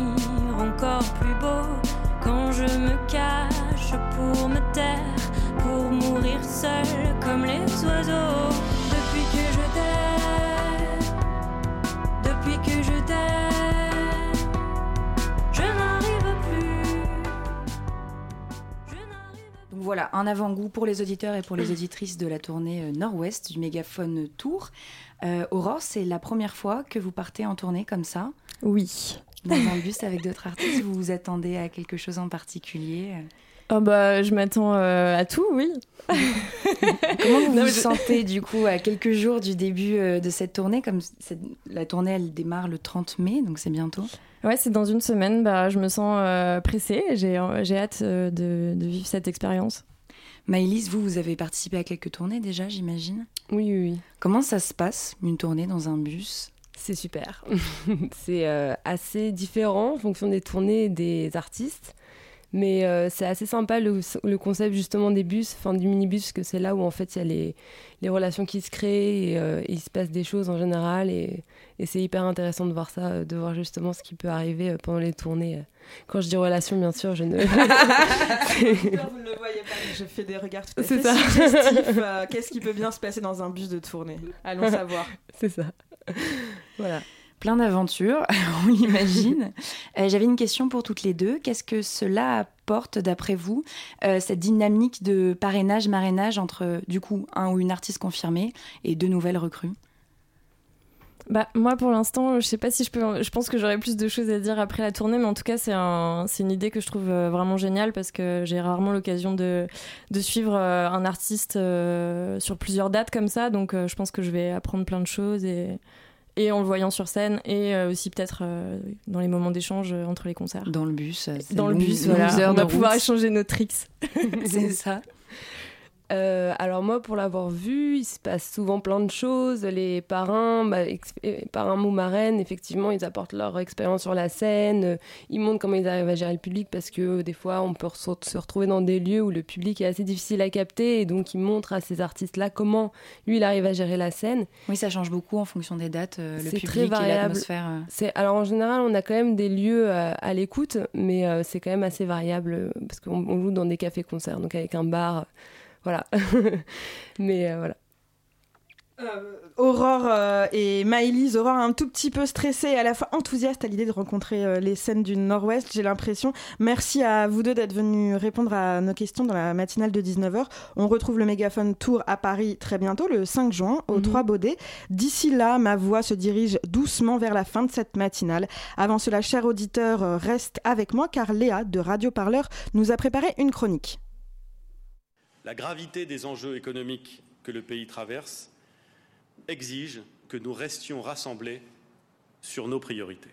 voilà, un avant-goût pour les auditeurs et pour les auditrices de la tournée euh, Nord-Ouest du Mégaphone Tour. Euh, Aurore, c'est la première fois que vous partez en tournée comme ça? Oui. Dans un bus avec d'autres artistes, vous vous attendez à quelque chose en particulier? Oh bah, je m'attends euh, à tout, oui. Comment vous vous sentez du coup à quelques jours du début de cette tournée? Comme la tournée, elle démarre le 30 mai, donc c'est bientôt. Ouais, c'est dans une semaine. Bah, je me sens euh, pressée. J'ai, j'ai hâte euh, de, de, vivre cette expérience. Maëlys, vous, vous avez participé à quelques tournées déjà, j'imagine? Oui, oui, oui. Comment ça se passe, une tournée dans un bus? C'est super. c'est euh, assez différent en fonction des tournées des artistes. Mais euh, c'est assez sympa le, le, concept justement des bus, enfin du minibus, parce que c'est là où en fait il y a les, les, relations qui se créent et, euh, il se passe des choses en général. Et, et c'est hyper intéressant de voir ça, de voir justement ce qui peut arriver euh, pendant les tournées. Quand je dis relations, bien sûr, je ne. vous ne le voyez pas, je fais des regards tout à fait suggestifs. Qu'est-ce qui peut bien se passer dans un bus de tournée? Allons savoir. c'est ça. voilà plein d'aventures, on l'imagine. Euh, j'avais une question pour toutes les deux. Qu'est-ce que cela apporte, d'après vous, euh, cette dynamique de parrainage-marrainage entre, du coup, un ou une artiste confirmée et deux nouvelles recrues? Bah, moi, pour l'instant, je sais pas si je peux. Je pense que j'aurais plus de choses à dire après la tournée, mais en tout cas, c'est un, une idée que je trouve euh, vraiment géniale parce que j'ai rarement l'occasion de, de suivre un artiste sur plusieurs dates comme ça. Donc, je pense que je vais apprendre plein de choses et, et en le voyant sur scène et euh, aussi peut-être euh, dans les moments d'échange euh, entre les concerts. Dans le bus. Dans le bus, voilà. On va pouvoir échanger nos tricks. C'est ça. Euh, alors moi, pour l'avoir vu, il se passe souvent plein de choses. Les parrains, bah, euh, parrains ou marraines, effectivement, ils apportent leur expérience sur la scène. Euh, ils montrent comment ils arrivent à gérer le public parce que des fois, on peut se retrouver dans des lieux où le public est assez difficile à capter et donc ils montrent à ces artistes-là comment lui, il arrive à gérer la scène. Oui, ça change beaucoup en fonction des dates, le public très et l'atmosphère. Alors en général, on a quand même des lieux à, l'écoute, mais c'est quand même assez variable parce qu'on joue dans des cafés-concerts, donc avec un bar voilà. Mais euh, voilà. Euh, Aurore euh, et Maëlys, Aurore un tout petit peu stressée et à la fois enthousiaste à l'idée de rencontrer les scènes du Nord-Ouest, j'ai l'impression. Merci à vous deux d'être venus répondre à nos questions dans la matinale de 19h. On retrouve le Mégaphone Tour à Paris très bientôt, le 5 juin, au 3 mhm. Baudet. D'ici là, ma voix se dirige doucement vers la fin de cette matinale. Avant cela, cher auditeur, reste avec moi car Léa de Radio Parleur nous a préparé une chronique. La gravité des enjeux économiques que le pays traverse exige que nous restions rassemblés sur nos priorités.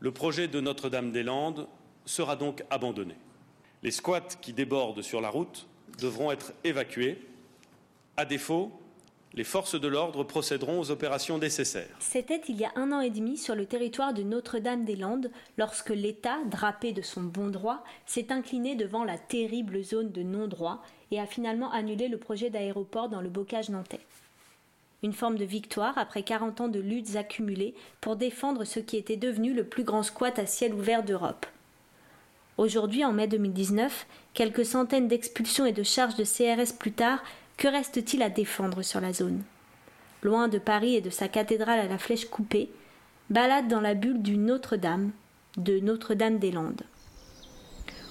Le projet de Notre-Dame-des-Landes sera donc abandonné. Les squats qui débordent sur la route devront être évacués. À défaut, les forces de l'ordre procéderont aux opérations nécessaires. C'était il y a un an et demi sur le territoire de Notre-Dame-des-Landes, lorsque l'État, drapé de son bon droit, s'est incliné devant la terrible zone de non-droit et a finalement annulé le projet d'aéroport dans le bocage nantais. Une forme de victoire après 40 ans de luttes accumulées pour défendre ce qui était devenu le plus grand squat à ciel ouvert d'Europe. Aujourd'hui, en mai 2019, quelques centaines d'expulsions et de charges de CRS plus tard, que reste-t-il à défendre sur la zone? Loin de Paris et de sa cathédrale à la flèche coupée, balade dans la bulle du Notre-Dame, de Notre-Dame-des-Landes.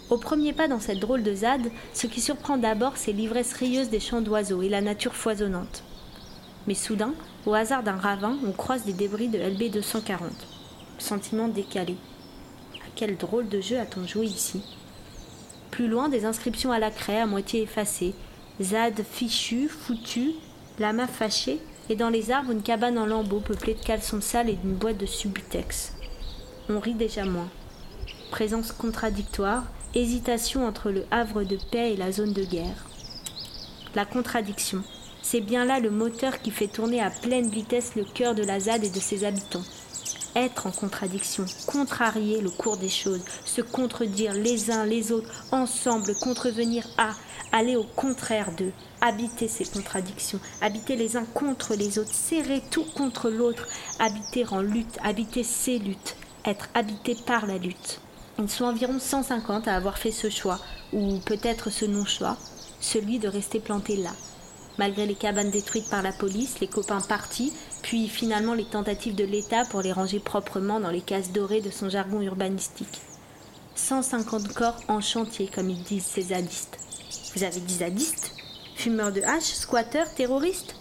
Au premier pas dans cette drôle de ZAD, ce qui surprend d'abord, c'est l'ivresse rieuse des chants d'oiseaux et la nature foisonnante. Mais soudain, au hasard d'un ravin, on croise des débris de LB 240. Sentiment décalé. À quel drôle de jeu a-t-on joué ici? Plus loin, des inscriptions à la craie à moitié effacées, ZAD fichu, foutu, la main fâchée, et dans les arbres une cabane en lambeaux peuplée de caleçons sales et d'une boîte de subutex. On rit déjà moins. Présence contradictoire, hésitation entre le havre de paix et la zone de guerre. La contradiction, c'est bien là le moteur qui fait tourner à pleine vitesse le cœur de la ZAD et de ses habitants. Être en contradiction, contrarier le cours des choses, se contredire les uns les autres, ensemble, contrevenir à, aller au contraire d'eux, habiter ces contradictions, habiter les uns contre les autres, serrer tout contre l'autre, habiter en lutte, habiter ces luttes, être habité par la lutte. Ils sont environ 150 à avoir fait ce choix, ou peut-être ce non-choix, celui de rester plantés là. Malgré les cabanes détruites par la police, les copains partis, puis finalement les tentatives de l'État pour les ranger proprement dans les cases dorées de son jargon urbanistique. 150 corps en chantier, comme ils disent ces zadistes. Vous avez zadistes Fumeurs de hache, squatteurs, terroristes.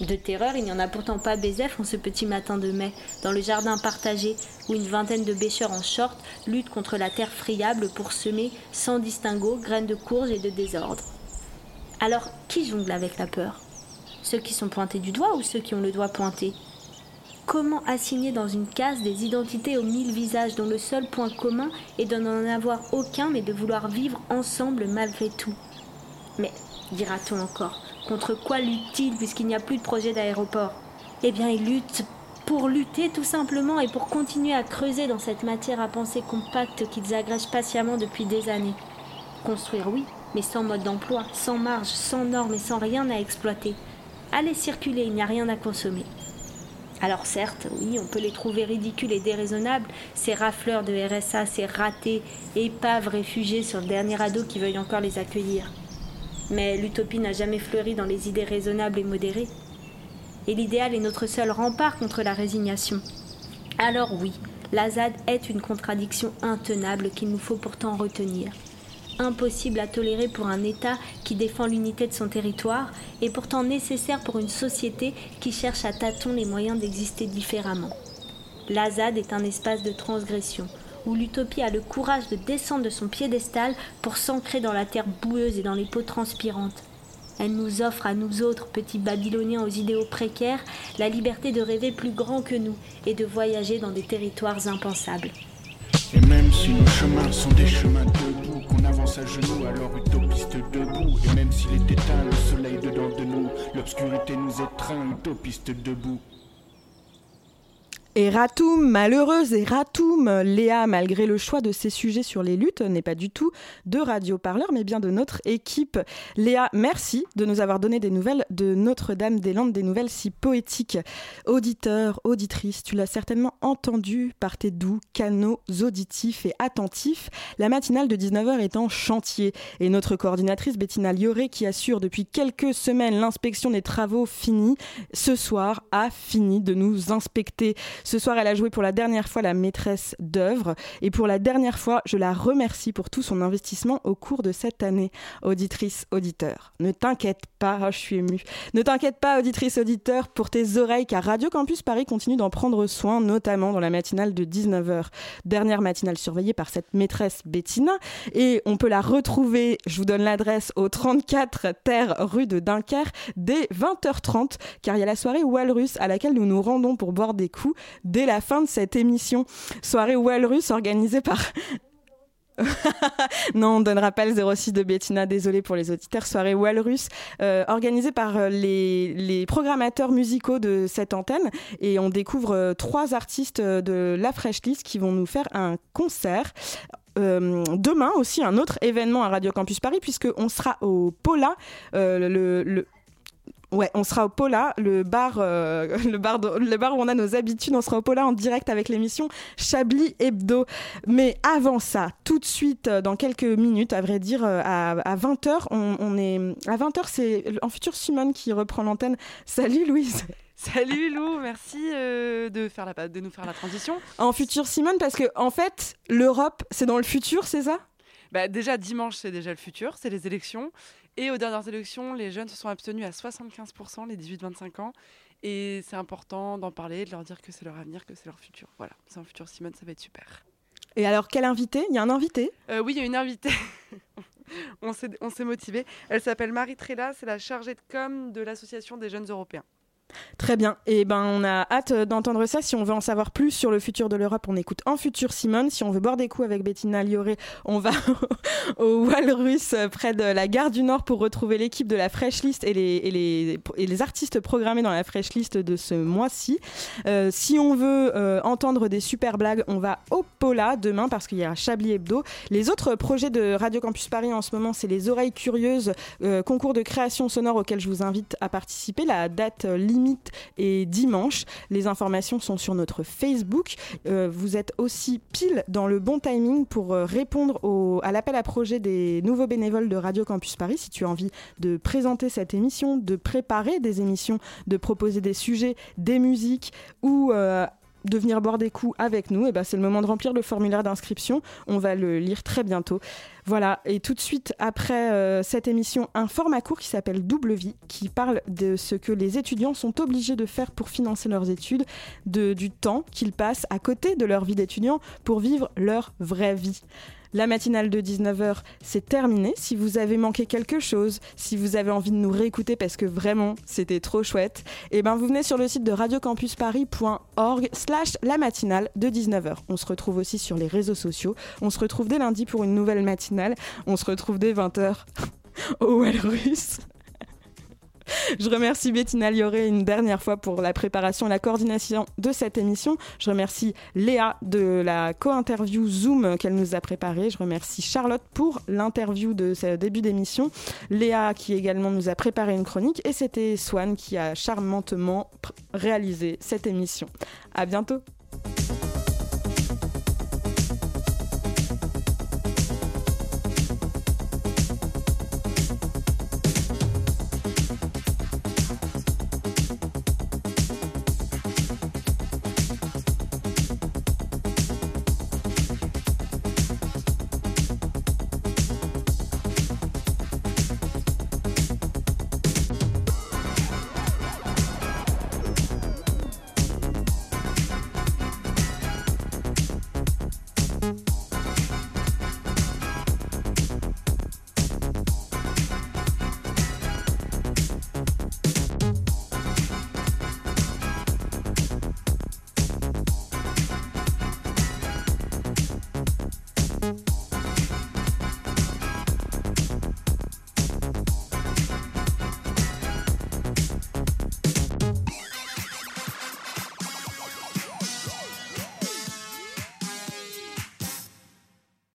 De terreur, il n'y en a pourtant pas. Bézef en ce petit matin de mai, dans le jardin partagé, où une vingtaine de bêcheurs en short luttent contre la terre friable pour semer, sans distinguo, graines de courge et de désordre. Alors, qui jongle avec la peur? Ceux qui sont pointés du doigt ou ceux qui ont le doigt pointé? Comment assigner dans une case des identités aux mille visages dont le seul point commun est de n'en avoir aucun mais de vouloir vivre ensemble malgré tout? Mais, dira-t-on encore, contre quoi luttent-ils puisqu'il n'y a plus de projet d'aéroport? Eh bien, ils luttent pour lutter tout simplement et pour continuer à creuser dans cette matière à penser compacte qu'ils agrègent patiemment depuis des années. Construire, oui, mais sans mode d'emploi, sans marge, sans normes et sans rien à exploiter. Allez circuler, il n'y a rien à consommer. Alors certes, oui, on peut les trouver ridicules et déraisonnables, ces rafleurs de RSA, ces ratés, épaves réfugiés sur le dernier ado qui veuille encore les accueillir. Mais l'utopie n'a jamais fleuri dans les idées raisonnables et modérées. Et l'idéal est notre seul rempart contre la résignation. Alors oui, la ZAD est une contradiction intenable qu'il nous faut pourtant retenir impossible à tolérer pour un État qui défend l'unité de son territoire et pourtant nécessaire pour une société qui cherche à tâtons les moyens d'exister différemment. L'Azad est un espace de transgression où l'utopie a le courage de descendre de son piédestal pour s'ancrer dans la terre boueuse et dans les peaux transpirantes. Elle nous offre à nous autres, petits Babyloniens aux idéaux précaires, la liberté de rêver plus grand que nous et de voyager dans des territoires impensables. Et même si nos chemins sont des chemins debout, qu'on avance à genoux, alors utopiste debout. Et même s'il est éteint, le soleil dedans de nous, l'obscurité nous étreint, utopiste debout. Eratum, malheureuse Eratum, Léa, malgré le choix de ses sujets sur les luttes, n'est pas du tout de Radio Parleur, mais bien de notre équipe. Léa, merci de nous avoir donné des nouvelles de Notre-Dame-des-Landes, des nouvelles si poétiques. Auditeur, auditrice, tu l'as certainement entendu par tes doux canaux auditifs et attentifs. La matinale de 19h est en chantier et notre coordinatrice Bettina Lioré, qui assure depuis quelques semaines l'inspection des travaux finis, ce soir a fini de nous inspecter. Ce soir, elle a joué pour la dernière fois la maîtresse d'œuvre et pour la dernière fois, je la remercie pour tout son investissement au cours de cette année. Auditrice, auditeur, ne t'inquiète pas, je suis émue. Ne t'inquiète pas, auditrice, auditeur, pour tes oreilles, car Radio Campus Paris continue d'en prendre soin, notamment dans la matinale de 19h. Dernière matinale surveillée par cette maîtresse Bettina et on peut la retrouver, je vous donne l'adresse, au 34 Terre rue de Dunkerque dès 20h30, car il y a la soirée Walrus à laquelle nous nous rendons pour boire des coups dès la fin de cette émission. Soirée Walrus organisée par non, on donnera pas le 06 de Bettina, désolé pour les auditeurs. Soirée Walrus, euh, organisée par euh, les, les, programmateurs musicaux de cette antenne. Et on découvre euh, trois artistes de la Fresh List qui vont nous faire un concert. Demain aussi un autre événement à Radio Campus Paris puisqu'on sera au Pola, le, le, Ouais, on sera au Pola, le bar, euh, le, bar le bar où on a nos habitudes. On sera au Pola en direct avec l'émission Chablis Hebdo. Mais avant ça, tout de suite, euh, dans quelques minutes, à vrai dire, euh, à, à 20h, on, on, est. À 20h, c'est en futur Simone qui reprend l'antenne. Salut Louise! Salut Lou, merci euh, de, faire la, de nous faire la transition. En futur Simone, parce que en fait, l'Europe, c'est dans le futur, c'est ça? Bah, Déjà, dimanche, c'est déjà le futur, c'est les élections. Et aux dernières élections, les jeunes se sont abstenus à 75%, les 18-25 ans. Et c'est important d'en parler, de leur dire que c'est leur avenir, que c'est leur futur. Voilà, c'est un futur Simone, ça va être super. Et alors, quel invité? Il y a un invité? Euh, Oui, il y a une invitée. on s'est motivé. Elle s'appelle Marie Trella, c'est la chargée de com de l'Association des jeunes européens. Très bien. Et eh ben, on a hâte d'entendre ça. Si on veut en savoir plus sur le futur de l'Europe, on écoute En Futur Simone. Si on veut boire des coups avec Bettina Lioré, on va au Walrus près de la gare du Nord pour retrouver l'équipe de la Fresh List et les, et les, et les artistes programmés dans la Fresh List de ce mois-ci. Euh, si on veut euh, entendre des super blagues, on va au Pola demain parce qu'il y a Chablis Hebdo. Les autres projets de Radio Campus Paris en ce moment, c'est les Oreilles Curieuses, euh, concours de création sonore auquel je vous invite à participer. La date limite est dimanche. Les informations sont sur notre Facebook. Euh, vous êtes aussi pile dans le bon timing pour euh, répondre à l'appel à projet des nouveaux bénévoles de Radio Campus Paris. Si tu as envie de présenter cette émission, de préparer des émissions, de proposer des sujets, des musiques ou euh, de venir boire des coups avec nous, et eh ben c'est le moment de remplir le formulaire d'inscription. On va le lire très bientôt. Voilà, et tout de suite après euh, cette émission, un format court qui s'appelle Double Vie, qui parle de ce que les étudiants sont obligés de faire pour financer leurs études, de, du temps qu'ils passent à côté de leur vie d'étudiant pour vivre leur vraie vie. La matinale de 19h, c'est terminé. Si vous avez manqué quelque chose, si vous avez envie de nous réécouter parce que vraiment c'était trop chouette, et eh ben vous venez sur le site de radiocampusparis.org slash la matinale de 19h. On se retrouve aussi sur les réseaux sociaux. On se retrouve dès lundi pour une nouvelle matinale. On se retrouve dès 20h au Walrus. Je remercie Bettina Lioré une dernière fois pour la préparation et la coordination de cette émission. Je remercie Léa de la co-interview Zoom qu'elle nous a préparée. Je remercie Charlotte pour l'interview de ce début d'émission. Léa qui également nous a préparé une chronique. Et c'était Swan qui a charmantement réalisé cette émission. À bientôt.